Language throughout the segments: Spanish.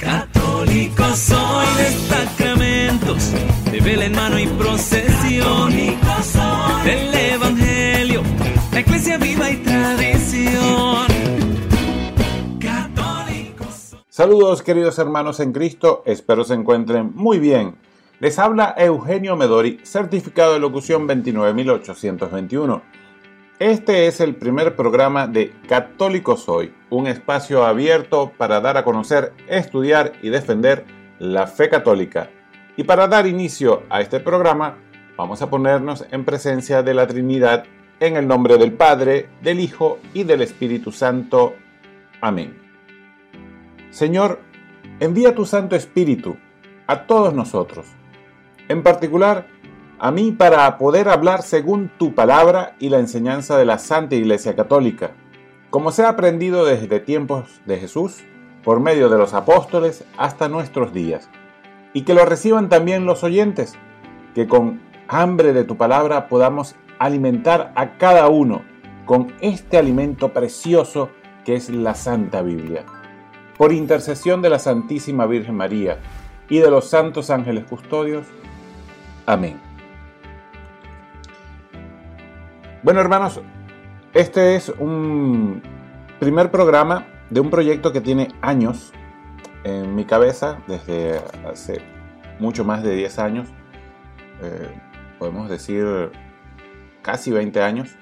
Católico soy de sacramentos, de vela en mano y procesión. Del evangelio, la iglesia viva y tradición. Católico soy. Saludos queridos hermanos en Cristo, espero se encuentren muy bien. Les habla Eugenio Medori, certificado de locución 29821. Este es el primer programa de Católico Soy, un espacio abierto para dar a conocer, estudiar y defender la fe católica. Y para dar inicio a este programa, vamos a ponernos en presencia de la Trinidad en el nombre del Padre, del Hijo y del Espíritu Santo. Amén. Señor, envía tu Santo Espíritu a todos nosotros, en particular a mí para poder hablar según tu palabra y la enseñanza de la Santa Iglesia Católica, como se ha aprendido desde tiempos de Jesús, por medio de los apóstoles hasta nuestros días, y que lo reciban también los oyentes, que con hambre de tu palabra podamos alimentar a cada uno con este alimento precioso que es la Santa Biblia. Por intercesión de la Santísima Virgen María y de los santos ángeles custodios. Amén. Bueno, hermanos, este es un primer programa de un proyecto que tiene años en mi cabeza, desde hace mucho más de 10 años, eh, podemos decir casi 20 años,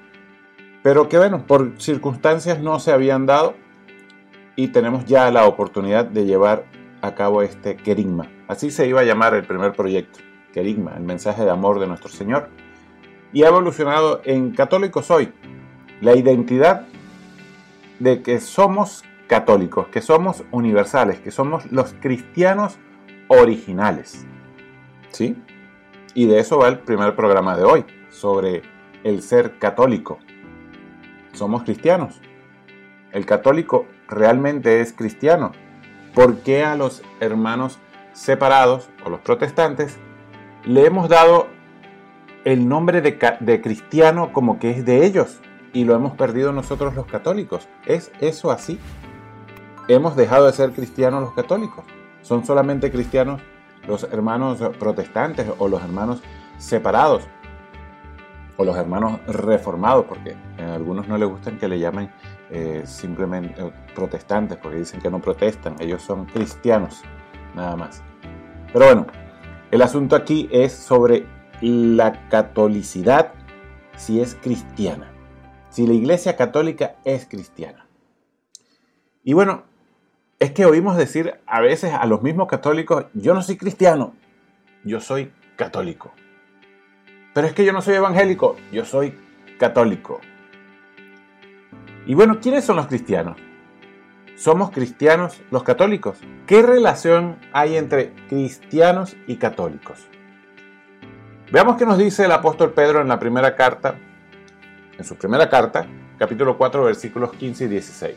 pero que bueno, por circunstancias no se habían dado y tenemos ya la oportunidad de llevar a cabo este querigma. Así se iba a llamar el primer proyecto, querigma, el mensaje de amor de nuestro Señor y ha evolucionado en católico soy. La identidad de que somos católicos, que somos universales, que somos los cristianos originales. ¿Sí? Y de eso va el primer programa de hoy, sobre el ser católico. Somos cristianos. El católico realmente es cristiano. ¿Por qué a los hermanos separados o los protestantes le hemos dado el nombre de, cristiano como que es de ellos y lo hemos perdido nosotros los católicos. ¿Es eso así? Hemos dejado de ser cristianos los católicos. Son solamente cristianos los hermanos protestantes o los hermanos separados o los hermanos reformados, porque a algunos no les gustan que le llamen eh, simplemente eh, protestantes, porque dicen que no protestan, ellos son cristianos, nada más. Pero bueno, el asunto aquí es sobre la catolicidad si es cristiana, si la Iglesia Católica es cristiana. Y bueno, es que oímos decir a veces a los mismos católicos, yo no soy cristiano, yo soy católico. Pero es que yo no soy evangélico, yo soy católico. Y bueno, ¿quiénes son los cristianos? ¿Somos cristianos los católicos? ¿Qué relación hay entre cristianos y católicos? Veamos qué nos dice el apóstol Pedro en la primera carta, en su primera carta, capítulo 4, versículos 15 y 16.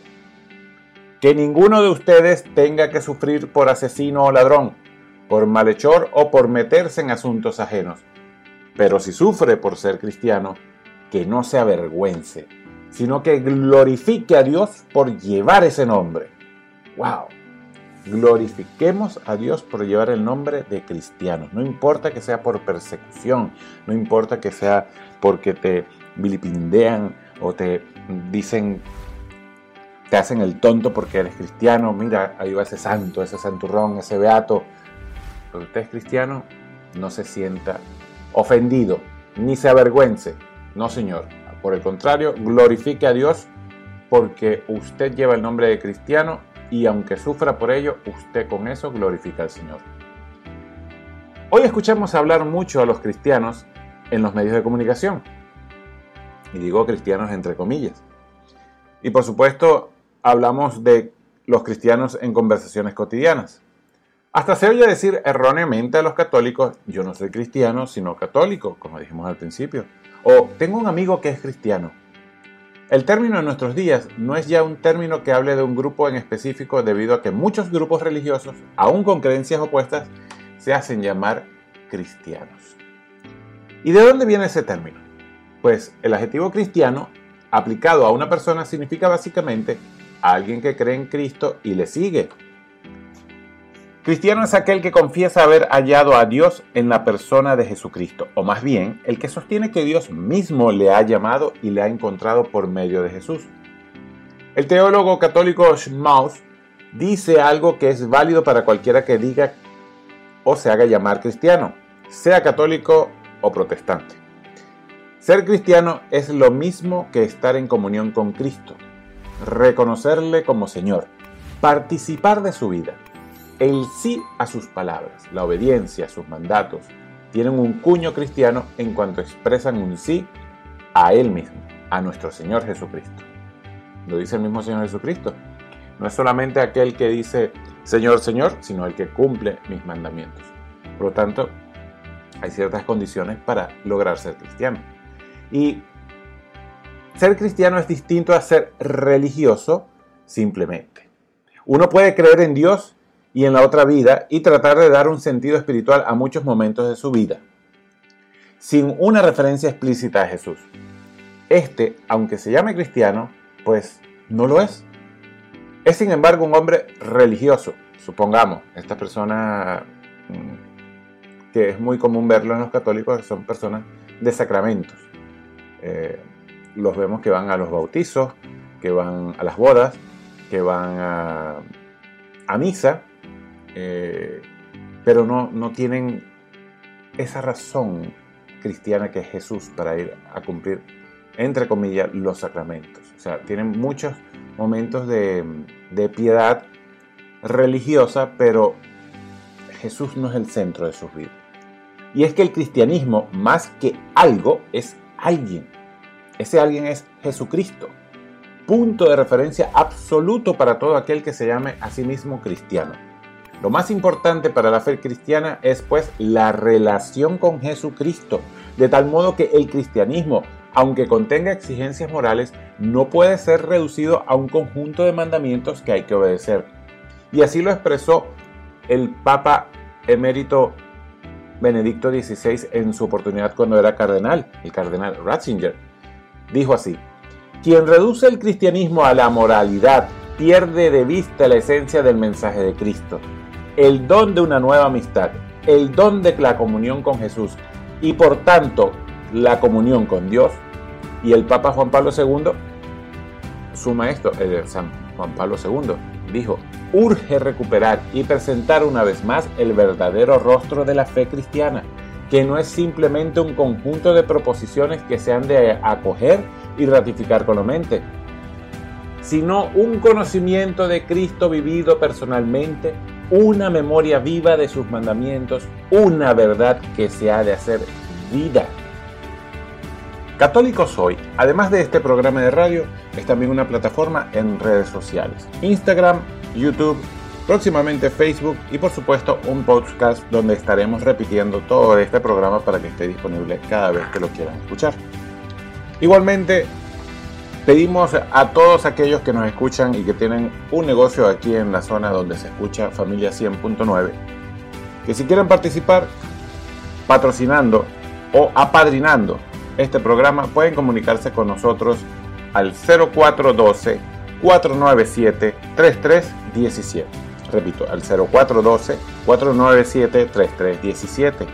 Que ninguno de ustedes tenga que sufrir por asesino o ladrón, por malhechor o por meterse en asuntos ajenos. Pero si sufre por ser cristiano, que no se avergüence, sino que glorifique a Dios por llevar ese nombre. ¡Wow! Glorifiquemos a Dios por llevar el nombre de cristianos. No importa que sea por persecución, no importa que sea porque te vilipindean o te dicen, te hacen el tonto porque eres cristiano. Mira, ahí va ese santo, ese santurrón, ese beato. Pero usted es cristiano, no se sienta ofendido, ni se avergüence. No, Señor. Por el contrario, glorifique a Dios porque usted lleva el nombre de cristiano y aunque sufra por ello, usted con eso glorifica al Señor. Hoy escuchamos hablar mucho a los cristianos en los medios de comunicación. Y digo cristianos entre comillas. Y por supuesto, hablamos de los cristianos en conversaciones cotidianas. Hasta se oye decir erróneamente a los católicos, yo no soy cristiano, sino católico, como dijimos al principio. O tengo un amigo que es cristiano. El término en nuestros días no es ya un término que hable de un grupo en específico debido a que muchos grupos religiosos, aún con creencias opuestas, se hacen llamar cristianos. ¿Y de dónde viene ese término? Pues el adjetivo cristiano aplicado a una persona significa básicamente a alguien que cree en Cristo y le sigue. Cristiano es aquel que confiesa haber hallado a Dios en la persona de Jesucristo, o más bien, el que sostiene que Dios mismo le ha llamado y le ha encontrado por medio de Jesús. El teólogo católico Schmaus dice algo que es válido para cualquiera que diga o se haga llamar cristiano, sea católico o protestante. Ser cristiano es lo mismo que estar en comunión con Cristo, reconocerle como Señor, participar de su vida. El sí a sus palabras, la obediencia a sus mandatos, tienen un cuño cristiano en cuanto expresan un sí a Él mismo, a nuestro Señor Jesucristo. Lo dice el mismo Señor Jesucristo. No es solamente aquel que dice Señor, Señor, sino el que cumple mis mandamientos. Por lo tanto, hay ciertas condiciones para lograr ser cristiano. Y ser cristiano es distinto a ser religioso simplemente. Uno puede creer en Dios y en la otra vida y tratar de dar un sentido espiritual a muchos momentos de su vida, sin una referencia explícita a Jesús. Este, aunque se llame cristiano, pues no lo es. Es sin embargo un hombre religioso, supongamos. Esta persona mm, que es muy común verlo en los católicos, son personas de sacramentos. Eh, los vemos que van a los bautizos, que van a las bodas, que van a, misa, eh, pero no, no tienen esa razón cristiana que es Jesús para ir a cumplir, entre comillas, los sacramentos. O sea, tienen muchos momentos de, de piedad religiosa, pero Jesús no es el centro de sus vidas. Y es que el cristianismo, más que algo, es alguien. Ese alguien es Jesucristo. Punto de referencia absoluto para todo aquel que se llame a sí mismo cristiano. Lo más importante para la fe cristiana es pues la relación con Jesucristo, de tal modo que el cristianismo, aunque contenga exigencias morales, no puede ser reducido a un conjunto de mandamientos que hay que obedecer. Y así lo expresó el Papa emérito Benedicto XVI en su oportunidad cuando era cardenal, el cardenal Ratzinger. Dijo así, quien reduce el cristianismo a la moralidad pierde de vista la esencia del mensaje de Cristo, el don de una nueva amistad, el don de la comunión con Jesús y por tanto la comunión con Dios. Y el Papa Juan Pablo II suma esto, el San Juan Pablo II dijo, urge recuperar y presentar una vez más el verdadero rostro de la fe cristiana, que no es simplemente un conjunto de proposiciones que se han de acoger y ratificar con la mente, sino un conocimiento de Cristo vivido personalmente, una memoria viva de sus mandamientos, una verdad que se ha de hacer vida. Católico Soy, además de este programa de radio, es también una plataforma en redes sociales. Instagram, YouTube, próximamente Facebook y por supuesto un podcast donde estaremos repitiendo todo este programa para que esté disponible cada vez que lo quieran escuchar. Igualmente, pedimos a todos aquellos que nos escuchan y que tienen un negocio aquí en la zona donde se escucha Familia 100.9, que si quieren participar patrocinando o apadrinando este programa, pueden comunicarse con nosotros al 0412 497 3317. Repito, al 0412 497 3317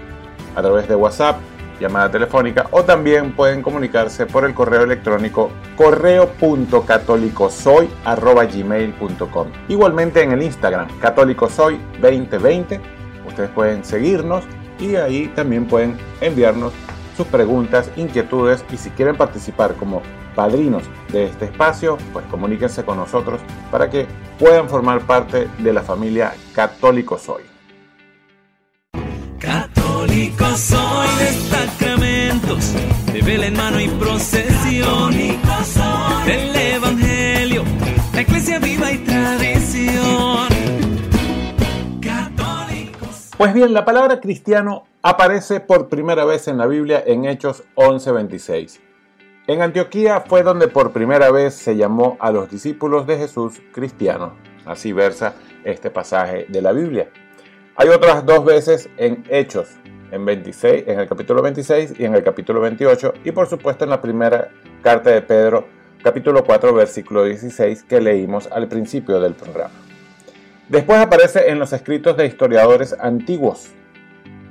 a través de WhatsApp, llamada telefónica o también pueden comunicarse por el correo electrónico correo.catolicosoy@gmail.com. Igualmente en el Instagram católicosoy2020 ustedes pueden seguirnos y ahí también pueden enviarnos sus preguntas, inquietudes y si quieren participar como padrinos de este espacio, pues comuníquense con nosotros para que puedan formar parte de la familia Católico Soy. Católico soy de de vela en mano y procesión. del Evangelio, la iglesia viva y tradición. Pues bien, la palabra cristiano aparece por primera vez en la Biblia en Hechos 11:26. En Antioquía fue donde por primera vez se llamó a los discípulos de Jesús cristianos. Así versa este pasaje de la Biblia. Hay otras dos veces en Hechos, en 26, en el capítulo 26 y en el capítulo 28 y por supuesto en la primera carta de Pedro, capítulo 4, versículo 16 que leímos al principio del programa. Después aparece en los escritos de historiadores antiguos.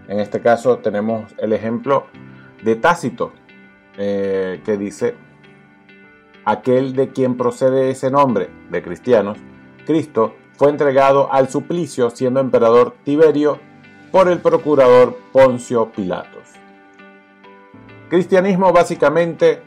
En este caso tenemos el ejemplo de Tácito, eh, que dice, aquel de quien procede ese nombre, de cristianos, Cristo, fue entregado al suplicio siendo emperador Tiberio por el procurador Poncio Pilatos. Cristianismo básicamente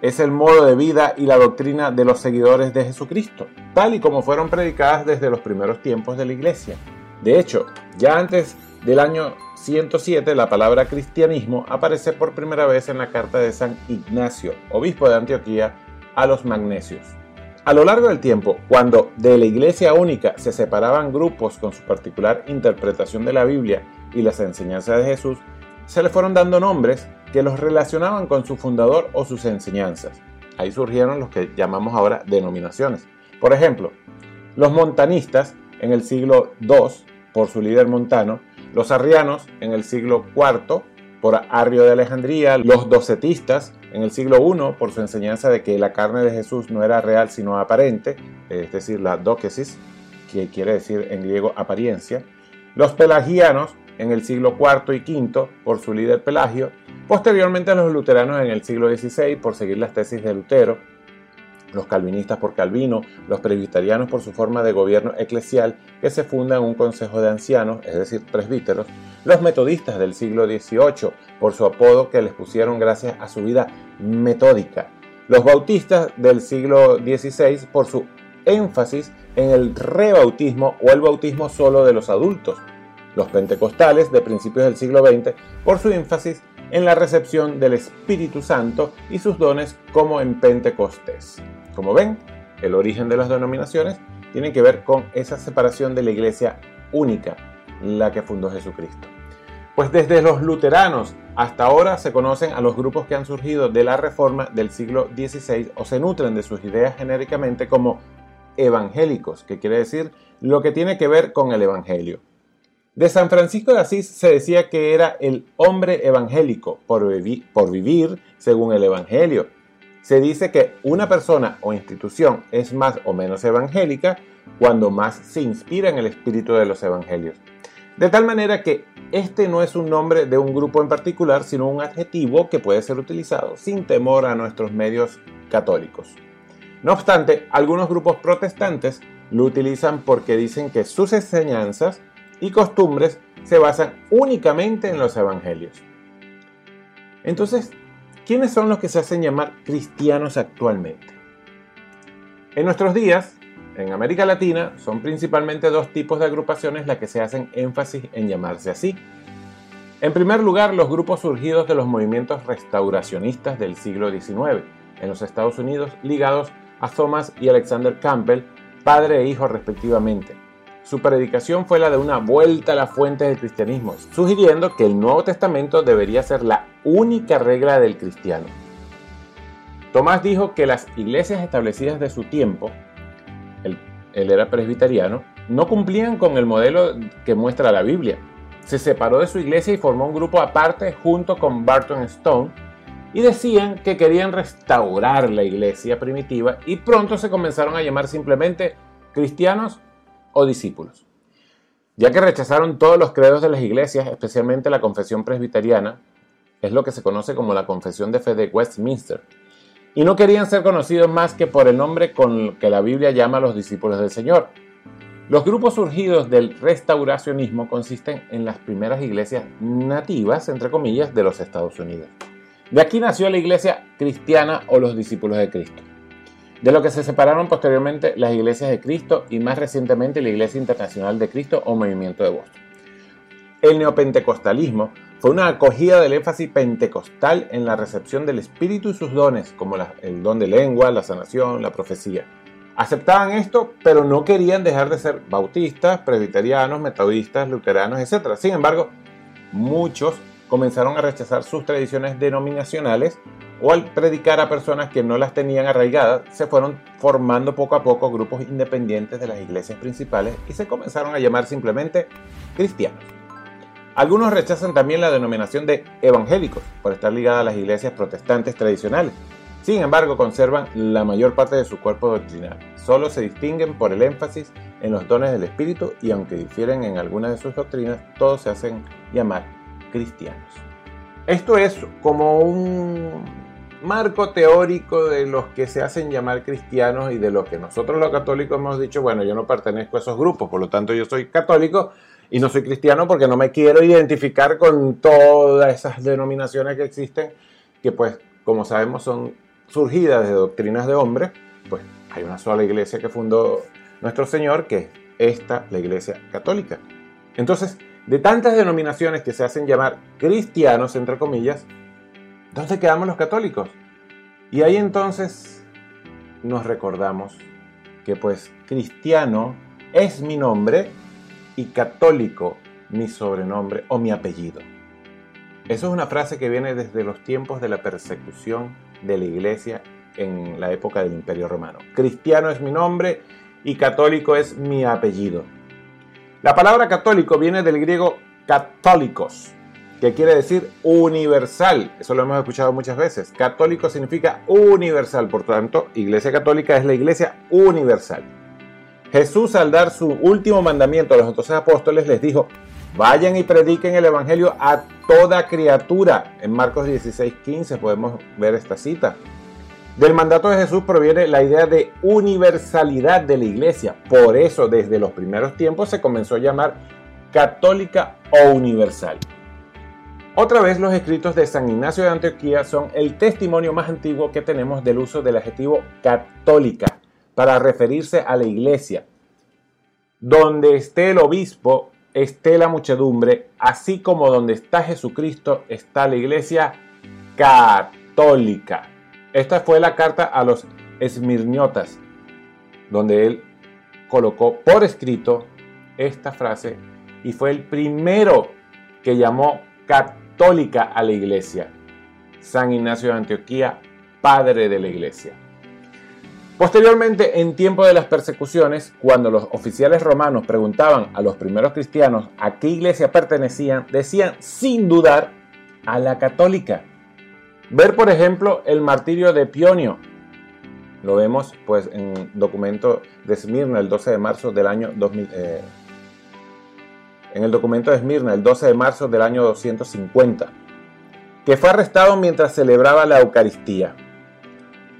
es el modo de vida y la doctrina de los seguidores de Jesucristo, tal y como fueron predicadas desde los primeros tiempos de la iglesia. De hecho, ya antes del año 107 la palabra cristianismo aparece por primera vez en la carta de San Ignacio, obispo de Antioquía, a los magnesios. A lo largo del tiempo, cuando de la iglesia única se separaban grupos con su particular interpretación de la Biblia y las enseñanzas de Jesús, se le fueron dando nombres que los relacionaban con su fundador o sus enseñanzas. Ahí surgieron los que llamamos ahora denominaciones. Por ejemplo, los montanistas en el siglo II, por su líder montano, los arrianos en el siglo IV, por Arrio de Alejandría, los docetistas en el siglo I por su enseñanza de que la carne de Jesús no era real sino aparente, es decir, la dóquesis, que quiere decir en griego apariencia, los pelagianos en el siglo IV y V por su líder Pelagio, posteriormente los luteranos en el siglo XVI por seguir las tesis de Lutero, los calvinistas por Calvino, los presbiterianos por su forma de gobierno eclesial que se funda en un consejo de ancianos, es decir, presbíteros, los metodistas del siglo XVIII por su apodo que les pusieron gracias a su vida metódica, los bautistas del siglo XVI por su énfasis en el rebautismo o el bautismo solo de los adultos, los pentecostales de principios del siglo XX por su énfasis en la recepción del Espíritu Santo y sus dones como en Pentecostés. Como ven, el origen de las denominaciones tiene que ver con esa separación de la iglesia única, la que fundó Jesucristo. Pues desde los luteranos hasta ahora se conocen a los grupos que han surgido de la reforma del siglo XVI o se nutren de sus ideas genéricamente como evangélicos, que quiere decir lo que tiene que ver con el Evangelio. De San Francisco de Asís se decía que era el hombre evangélico por, por vivir según el Evangelio. Se dice que una persona o institución es más o menos evangélica cuando más se inspira en el espíritu de los evangelios. De tal manera que este no es un nombre de un grupo en particular, sino un adjetivo que puede ser utilizado sin temor a nuestros medios católicos. No obstante, algunos grupos protestantes lo utilizan porque dicen que sus enseñanzas y costumbres se basan únicamente en los evangelios. Entonces, ¿quiénes son los que se hacen llamar cristianos actualmente? En nuestros días, en América Latina, son principalmente dos tipos de agrupaciones las que se hacen énfasis en llamarse así. En primer lugar, los grupos surgidos de los movimientos restauracionistas del siglo XIX en los Estados Unidos, ligados a Thomas y Alexander Campbell, padre e hijo respectivamente, su predicación fue la de una vuelta a las fuentes del cristianismo, sugiriendo que el Nuevo Testamento debería ser la única regla del cristiano. Tomás dijo que las iglesias establecidas de su tiempo, él, era presbiteriano, no cumplían con el modelo que muestra la Biblia. Se separó de su iglesia y formó un grupo aparte junto con Barton Stone y decían que querían restaurar la iglesia primitiva y pronto se comenzaron a llamar simplemente cristianos o discípulos. Ya que rechazaron todos los credos de las iglesias, especialmente la confesión presbiteriana, es lo que se conoce como la confesión de fe de Westminster, y no querían ser conocidos más que por el nombre con que la Biblia llama a los discípulos del Señor. Los grupos surgidos del restauracionismo consisten en las primeras iglesias nativas, entre comillas, de los Estados Unidos. De aquí nació la iglesia cristiana o los discípulos de Cristo de lo que se separaron posteriormente las iglesias de Cristo y más recientemente la Iglesia Internacional de Cristo o Movimiento de Boston. El neopentecostalismo fue una acogida del énfasis pentecostal en la recepción del Espíritu y sus dones, como el don de lengua, la sanación, la profecía. Aceptaban esto, pero no querían dejar de ser bautistas, presbiterianos, metodistas, luteranos, etc. Sin embargo, muchos comenzaron a rechazar sus tradiciones denominacionales o al predicar a personas que no las tenían arraigadas, se fueron formando poco a poco grupos independientes de las iglesias principales y se comenzaron a llamar simplemente cristianos. Algunos rechazan también la denominación de evangélicos por estar ligada a las iglesias protestantes tradicionales. Sin embargo, conservan la mayor parte de su cuerpo doctrinal. Solo se distinguen por el énfasis en los dones del Espíritu y aunque difieren en algunas de sus doctrinas, todos se hacen llamar cristianos. Esto es como un marco teórico de los que se hacen llamar cristianos y de los que nosotros los católicos hemos dicho, bueno, yo no pertenezco a esos grupos, por lo tanto yo soy católico y no soy cristiano porque no me quiero identificar con todas esas denominaciones que existen, que pues como sabemos son surgidas de doctrinas de hombres, pues hay una sola iglesia que fundó nuestro Señor, que es esta, la iglesia católica. Entonces, de tantas denominaciones que se hacen llamar cristianos, entre comillas, ¿dónde quedamos los católicos? Y ahí entonces nos recordamos que pues cristiano es mi nombre y católico mi sobrenombre o mi apellido. Eso es una frase que viene desde los tiempos de la persecución de la iglesia en la época del Imperio Romano. Cristiano es mi nombre y católico es mi apellido. La palabra católico viene del griego católicos, que quiere decir universal. Eso lo hemos escuchado muchas veces. Católico significa universal, por tanto, Iglesia Católica es la Iglesia universal. Jesús al dar su último mandamiento a los otros apóstoles les dijo, vayan y prediquen el Evangelio a toda criatura. En Marcos 16, 15 podemos ver esta cita. Del mandato de Jesús proviene la idea de universalidad de la iglesia. Por eso desde los primeros tiempos se comenzó a llamar católica o universal. Otra vez los escritos de San Ignacio de Antioquía son el testimonio más antiguo que tenemos del uso del adjetivo católica para referirse a la iglesia. Donde esté el obispo, esté la muchedumbre, así como donde está Jesucristo, está la iglesia católica. Esta fue la carta a los esmirniotas, donde él colocó por escrito esta frase y fue el primero que llamó católica a la iglesia. San Ignacio de Antioquía, padre de la iglesia. Posteriormente, en tiempo de las persecuciones, cuando los oficiales romanos preguntaban a los primeros cristianos a qué iglesia pertenecían, decían sin dudar a la católica. Ver, por ejemplo, el martirio de Pionio. Lo vemos pues en documento de el 12 de marzo del año 2000. Eh, en el documento de Esmirna el 12 de marzo del año 250, que fue arrestado mientras celebraba la Eucaristía.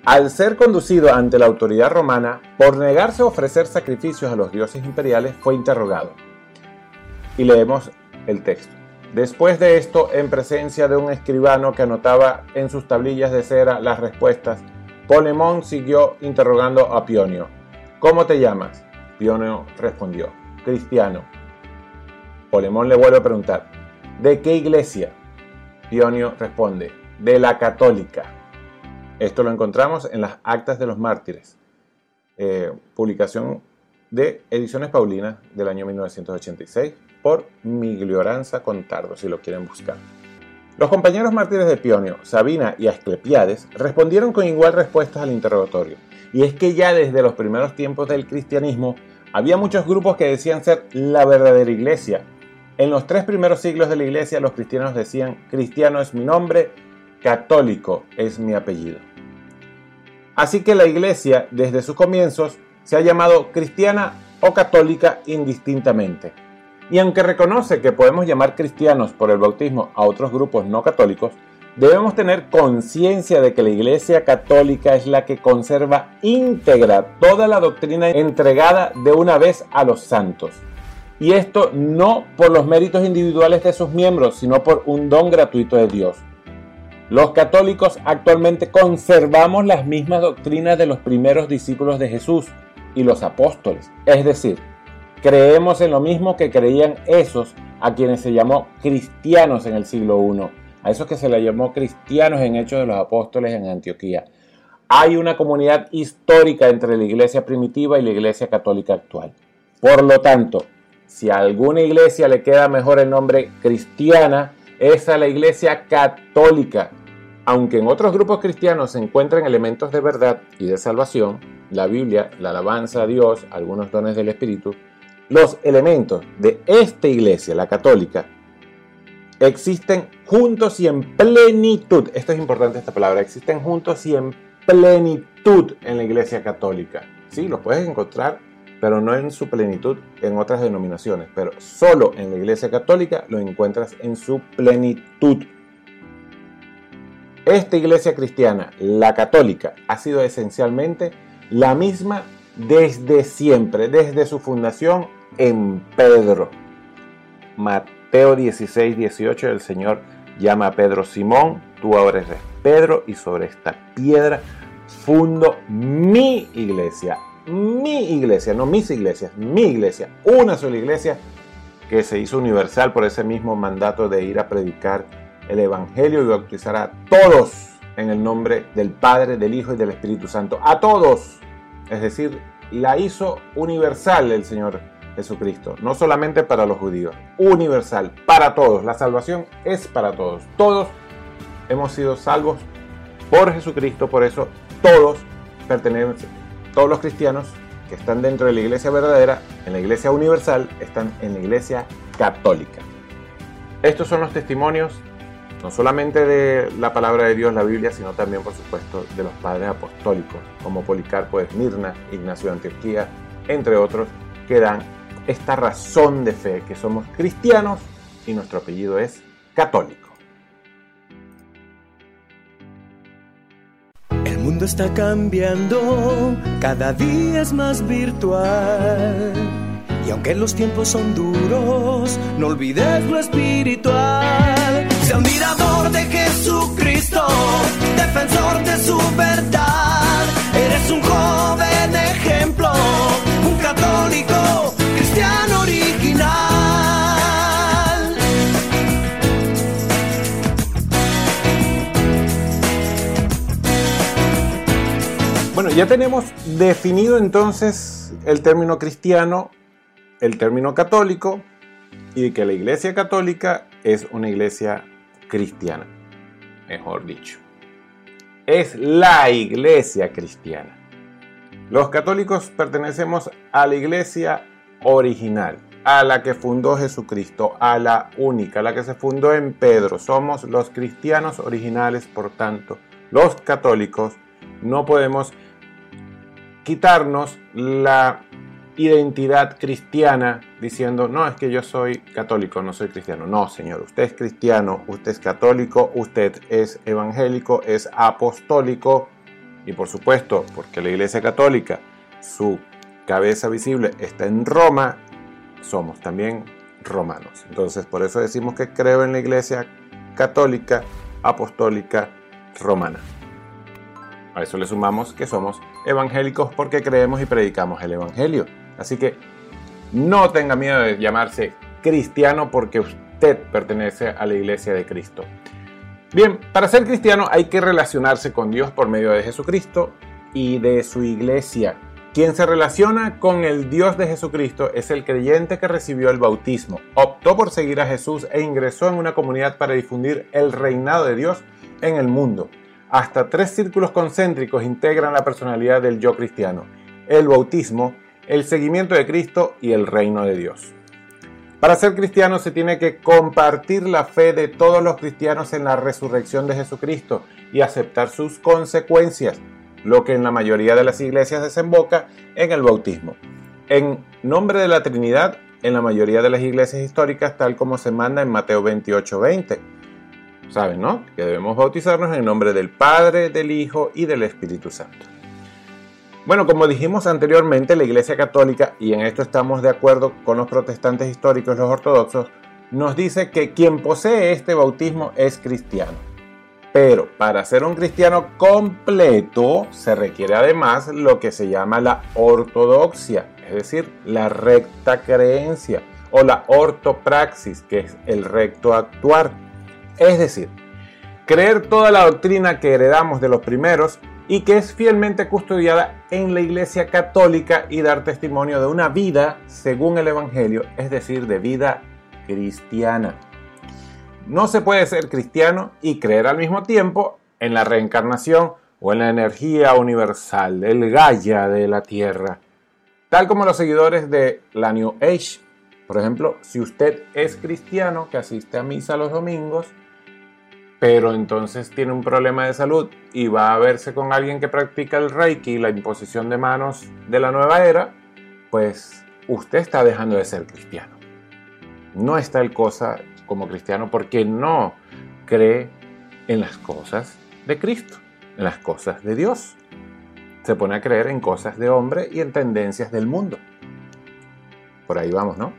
Al ser conducido ante la autoridad romana por negarse a ofrecer sacrificios a los dioses imperiales, fue interrogado. Y leemos el texto. Después de esto, en presencia de un escribano que anotaba en sus tablillas de cera las respuestas, Polemón siguió interrogando a Pionio. ¿Cómo te llamas? Pionio respondió, cristiano. Polemón le vuelve a preguntar, ¿de qué iglesia? Pionio responde, de la católica. Esto lo encontramos en las Actas de los Mártires, eh, publicación de Ediciones Paulinas del año 1986 por Miglioranza Contardo, si lo quieren buscar. Los compañeros mártires de Pionio, Sabina y Asclepiades respondieron con igual respuestas al interrogatorio. Y es que ya desde los primeros tiempos del cristianismo había muchos grupos que decían ser la verdadera iglesia. En los tres primeros siglos de la iglesia los cristianos decían, cristiano es mi nombre, católico es mi apellido. Así que la iglesia desde sus comienzos se ha llamado cristiana o católica indistintamente. Y aunque reconoce que podemos llamar cristianos por el bautismo a otros grupos no católicos, debemos tener conciencia de que la Iglesia Católica es la que conserva íntegra toda la doctrina entregada de una vez a los santos. Y esto no por los méritos individuales de sus miembros, sino por un don gratuito de Dios. Los católicos actualmente conservamos las mismas doctrinas de los primeros discípulos de Jesús y los apóstoles, es decir, Creemos en lo mismo que creían esos a quienes se llamó cristianos en el siglo I, a esos que se les llamó cristianos en Hechos de los Apóstoles en Antioquía. Hay una comunidad histórica entre la iglesia primitiva y la iglesia católica actual. Por lo tanto, si a alguna iglesia le queda mejor el nombre cristiana, es a la iglesia católica. Aunque en otros grupos cristianos se encuentran elementos de verdad y de salvación, la Biblia, la alabanza a Dios, algunos dones del Espíritu, los elementos de esta iglesia, la católica, existen juntos y en plenitud. Esto es importante esta palabra, existen juntos y en plenitud en la Iglesia Católica. Sí, lo puedes encontrar, pero no en su plenitud en otras denominaciones. Pero solo en la Iglesia Católica lo encuentras en su plenitud. Esta iglesia cristiana, la católica, ha sido esencialmente la misma desde siempre, desde su fundación en Pedro. Mateo 16, 18, el Señor llama a Pedro Simón, tú ahora eres Pedro y sobre esta piedra fundo mi iglesia, mi iglesia, no mis iglesias, mi iglesia, una sola iglesia que se hizo universal por ese mismo mandato de ir a predicar el Evangelio y bautizar a todos en el nombre del Padre, del Hijo y del Espíritu Santo. A todos. Es decir, la hizo universal el Señor Jesucristo. No solamente para los judíos. Universal. Para todos. La salvación es para todos. Todos hemos sido salvos por Jesucristo. Por eso todos pertenecen, todos los cristianos que están dentro de la iglesia verdadera, en la iglesia universal, están en la iglesia católica. Estos son los testimonios no solamente de la palabra de Dios, la Biblia, sino también, por supuesto, de los padres apostólicos, como Policarpo de Esmirna, Ignacio de Antioquía, entre otros, que dan esta razón de fe, que somos cristianos y nuestro apellido es católico. El mundo está cambiando, cada día es más virtual. Y aunque los tiempos son duros, no olvides lo espiritual. Sea un mirador de Jesucristo, defensor de su verdad. Eres un joven ya tenemos definido entonces el término cristiano el término católico y que la iglesia católica es una iglesia cristiana, mejor dicho. Es la iglesia cristiana. Los católicos pertenecemos a la iglesia original, a la que fundó Jesucristo, a la única, a la que se fundó en Pedro. Somos los cristianos originales, por tanto, los católicos no podemos quitarnos la identidad cristiana diciendo, no, es que yo soy católico, no soy cristiano. No, señor, usted es cristiano, usted es católico, usted es evangélico, es apostólico y por supuesto, porque la Iglesia Católica, su cabeza visible está en Roma, somos también romanos. Entonces, por eso decimos que creo en la Iglesia Católica, Apostólica, Romana. A eso le sumamos que somos evangélicos porque creemos y predicamos el Evangelio. Así que no tenga miedo de llamarse cristiano porque usted pertenece a la iglesia de Cristo. Bien, para ser cristiano hay que relacionarse con Dios por medio de Jesucristo y de su iglesia. Quien se relaciona con el Dios de Jesucristo es el creyente que recibió el bautismo, optó por seguir a Jesús e ingresó en una comunidad para difundir el reinado de Dios en el mundo. Hasta tres círculos concéntricos integran la personalidad del yo cristiano. El bautismo, el seguimiento de Cristo y el reino de Dios. Para ser cristiano se tiene que compartir la fe de todos los cristianos en la resurrección de Jesucristo y aceptar sus consecuencias, lo que en la mayoría de las iglesias desemboca en el bautismo. En nombre de la Trinidad, en la mayoría de las iglesias históricas, tal como se manda en Mateo 28:20. Saben, ¿no? Que debemos bautizarnos en nombre del Padre, del Hijo y del Espíritu Santo. Bueno, como dijimos anteriormente, la Iglesia Católica, y en esto estamos de acuerdo con los protestantes históricos, los ortodoxos, nos dice que quien posee este bautismo es cristiano. Pero para ser un cristiano completo se requiere además lo que se llama la ortodoxia, es decir, la recta creencia o la ortopraxis, que es el recto actuar. Es decir, creer toda la doctrina que heredamos de los primeros y que es fielmente custodiada en la Iglesia Católica y dar testimonio de una vida según el Evangelio, es decir, de vida cristiana. No se puede ser cristiano y creer al mismo tiempo en la reencarnación o en la energía universal, el Gaia de la Tierra. Tal como los seguidores de la New Age. Por ejemplo, si usted es cristiano que asiste a misa los domingos, pero entonces tiene un problema de salud y va a verse con alguien que practica el Reiki, la imposición de manos de la nueva era, pues usted está dejando de ser cristiano. No está el cosa como cristiano porque no cree en las cosas de Cristo, en las cosas de Dios. Se pone a creer en cosas de hombre y en tendencias del mundo. Por ahí vamos, ¿no?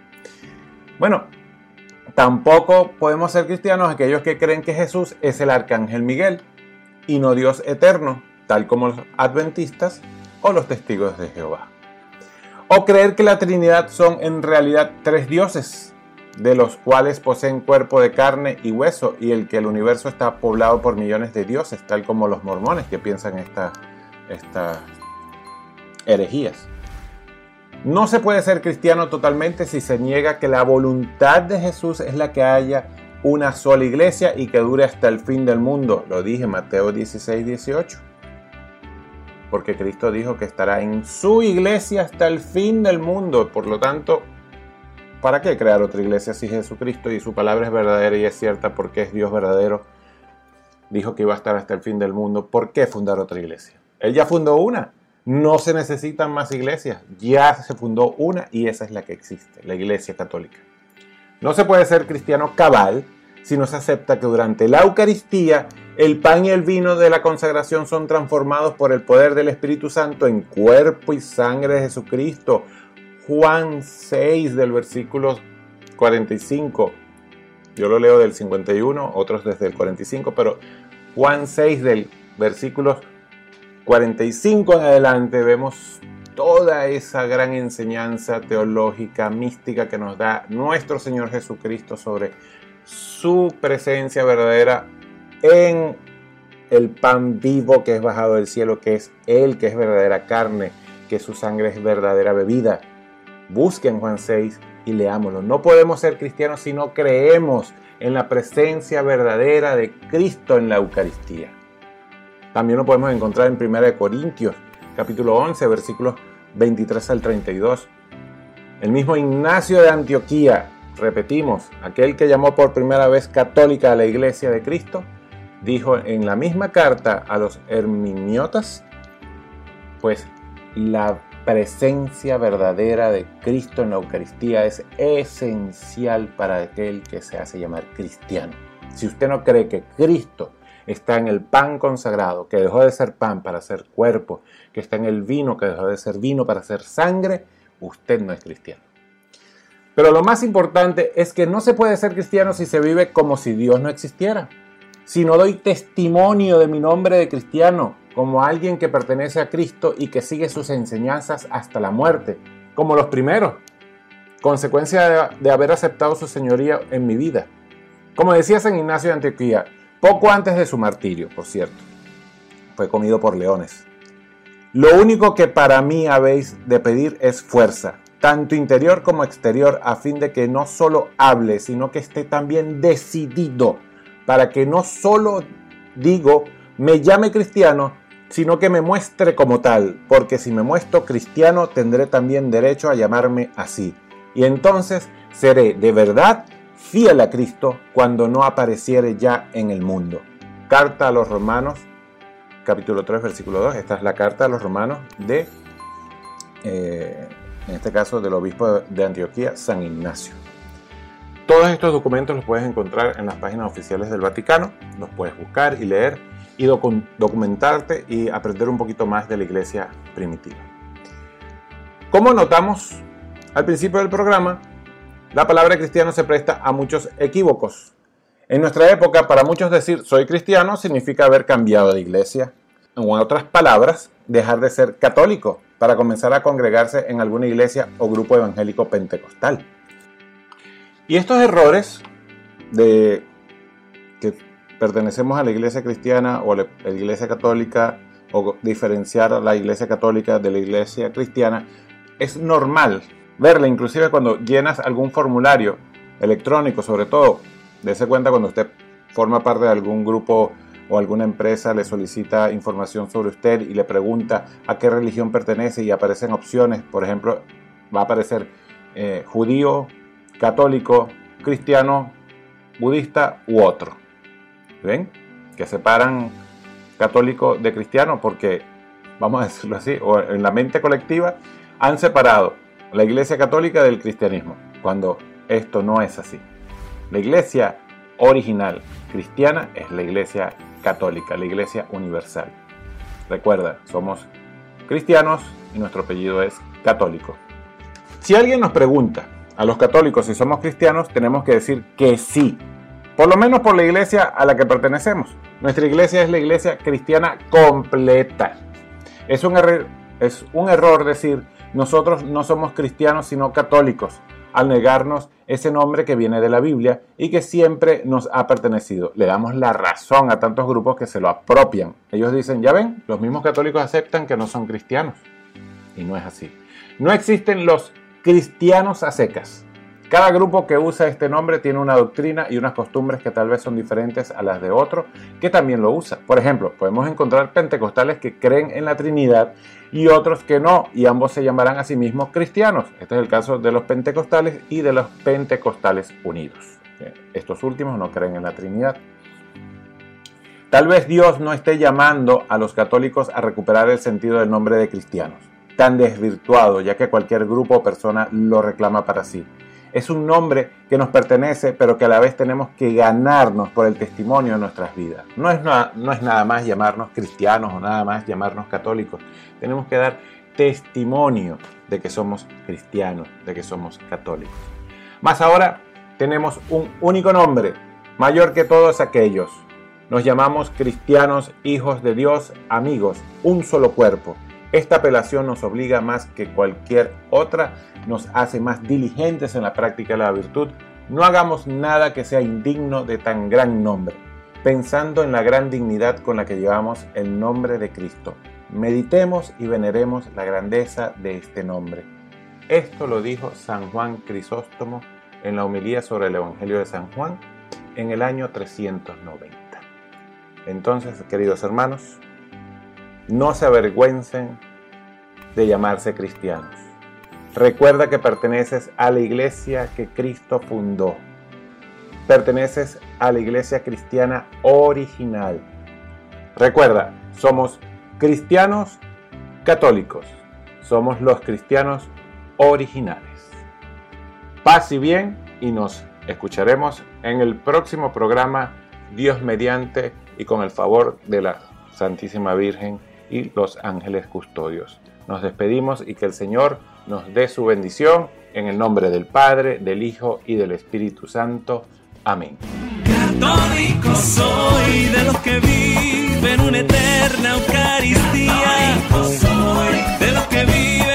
Bueno, Tampoco podemos ser cristianos aquellos que creen que Jesús es el arcángel Miguel y no Dios eterno, tal como los adventistas o los testigos de Jehová. O creer que la Trinidad son en realidad tres dioses, de los cuales poseen cuerpo de carne y hueso, y el que el universo está poblado por millones de dioses, tal como los mormones que piensan estas herejías. No se puede ser cristiano totalmente si se niega que la voluntad de Jesús es la que haya una sola iglesia y que dure hasta el fin del mundo. Lo dije Mateo 16, 18. Porque Cristo dijo que estará en su iglesia hasta el fin del mundo. Por lo tanto, ¿para qué crear otra iglesia si Jesucristo y su palabra es verdadera y es cierta porque es Dios verdadero? Dijo que iba a estar hasta el fin del mundo. ¿Por qué fundar otra iglesia? Él ya fundó una. No se necesitan más iglesias, ya se fundó una y esa es la que existe, la Iglesia Católica. No se puede ser cristiano cabal si no se acepta que durante la Eucaristía el pan y el vino de la consagración son transformados por el poder del Espíritu Santo en cuerpo y sangre de Jesucristo. Juan 6 del versículo 45. Yo lo leo del 51, otros desde el 45, pero Juan 6 del versículo 45 en adelante vemos toda esa gran enseñanza teológica, mística que nos da nuestro Señor Jesucristo sobre su presencia verdadera en el pan vivo que es bajado del cielo, que es Él, que es verdadera carne, que su sangre es verdadera bebida. Busquen Juan 6 y leámoslo. No podemos ser cristianos si no creemos en la presencia verdadera de Cristo en la Eucaristía. También lo podemos encontrar en 1 Corintios, capítulo 11, versículos 23 al 32. El mismo Ignacio de Antioquía, repetimos, aquel que llamó por primera vez católica a la iglesia de Cristo, dijo en la misma carta a los herminiotas, pues la presencia verdadera de Cristo en la Eucaristía es esencial para aquel que se hace llamar cristiano. Si usted no cree que Cristo está en el pan consagrado, que dejó de ser pan para ser cuerpo, que está en el vino, que dejó de ser vino para ser sangre, usted no es cristiano. Pero lo más importante es que no se puede ser cristiano si se vive como si Dios no existiera. Si no doy testimonio de mi nombre de cristiano como alguien que pertenece a Cristo y que sigue sus enseñanzas hasta la muerte, como los primeros, consecuencia de, haber aceptado su señoría en mi vida. Como decía San Ignacio de Antioquía, poco antes de su martirio, por cierto. Fue comido por leones. Lo único que para mí habéis de pedir es fuerza, tanto interior como exterior, a fin de que no solo hable, sino que esté también decidido, para que no solo digo, me llame cristiano, sino que me muestre como tal, porque si me muestro cristiano tendré también derecho a llamarme así. Y entonces seré de verdad fiel a Cristo cuando no apareciere ya en el mundo. Carta a los Romanos, capítulo 3, versículo 2. Esta es la carta a los romanos de, eh, en este caso, del obispo de Antioquía, San Ignacio. Todos estos documentos los puedes encontrar en las páginas oficiales del Vaticano, los puedes buscar y leer y documentarte y aprender un poquito más de la iglesia primitiva. Como notamos al principio del programa, la palabra cristiano se presta a muchos equívocos. En nuestra época, para muchos decir soy cristiano significa haber cambiado de iglesia. En otras palabras, dejar de ser católico para comenzar a congregarse en alguna iglesia o grupo evangélico pentecostal. Y estos errores de que pertenecemos a la iglesia cristiana o a la iglesia católica o diferenciar a la iglesia católica de la iglesia cristiana es normal verla, inclusive cuando llenas algún formulario electrónico, sobre todo, dése cuenta cuando usted forma parte de algún grupo o alguna empresa le solicita información sobre usted y le pregunta a qué religión pertenece y aparecen opciones, por ejemplo, va a aparecer eh, judío, católico, cristiano, budista u otro. ¿Ven? Que separan católico de cristiano porque, vamos a decirlo así, o en la mente colectiva, han separado la iglesia católica del cristianismo, cuando esto no es así. La iglesia original cristiana es la iglesia católica, la iglesia universal. Recuerda, somos cristianos y nuestro apellido es católico. Si alguien nos pregunta a los católicos si somos cristianos, tenemos que decir que sí, por lo menos por la iglesia a la que pertenecemos. Nuestra iglesia es la iglesia cristiana completa. Es un, error, decir nosotros no somos cristianos sino católicos al negarnos ese nombre que viene de la Biblia y que siempre nos ha pertenecido. Le damos la razón a tantos grupos que se lo apropian. Ellos dicen, ya ven, los mismos católicos aceptan que no son cristianos. Y no es así. No existen los cristianos a secas. Cada grupo que usa este nombre tiene una doctrina y unas costumbres que tal vez son diferentes a las de otro que también lo usa. Por ejemplo, podemos encontrar pentecostales que creen en la Trinidad y otros que no, y ambos se llamarán a sí mismos cristianos. Este es el caso de los pentecostales y de los pentecostales unidos. Estos últimos no creen en la Trinidad. Tal vez Dios no esté llamando a los católicos a recuperar el sentido del nombre de cristianos, tan desvirtuado ya que cualquier grupo o persona lo reclama para sí es un nombre que nos pertenece, pero que a la vez tenemos que ganarnos por el testimonio de nuestras vidas. No es, no es nada más llamarnos cristianos o nada más llamarnos católicos. Tenemos que dar testimonio de que somos cristianos, de que somos católicos. Más ahora tenemos un único nombre, mayor que todos aquellos. Nos llamamos cristianos, hijos de Dios, amigos, un solo cuerpo. Esta apelación nos obliga más que cualquier otra, nos hace más diligentes en la práctica de la virtud. No hagamos nada que sea indigno de tan gran nombre, pensando en la gran dignidad con la que llevamos el nombre de Cristo. Meditemos y veneremos la grandeza de este nombre. Esto lo dijo San Juan Crisóstomo en la homilía sobre el Evangelio de San Juan en el año 390. Entonces, queridos hermanos, no se avergüencen de llamarse cristianos. Recuerda que perteneces a la iglesia que Cristo fundó. Perteneces a la iglesia cristiana original. Recuerda, somos cristianos católicos. Somos los cristianos originales. Paz y bien y nos escucharemos en el próximo programa Dios mediante y con el favor de la Santísima Virgen y los ángeles custodios. Nos despedimos y que el Señor nos dé su bendición en el nombre del Padre, del Hijo y del Espíritu Santo. Amén. Católico soy de los que viven una eterna Eucaristía. soy de los que viven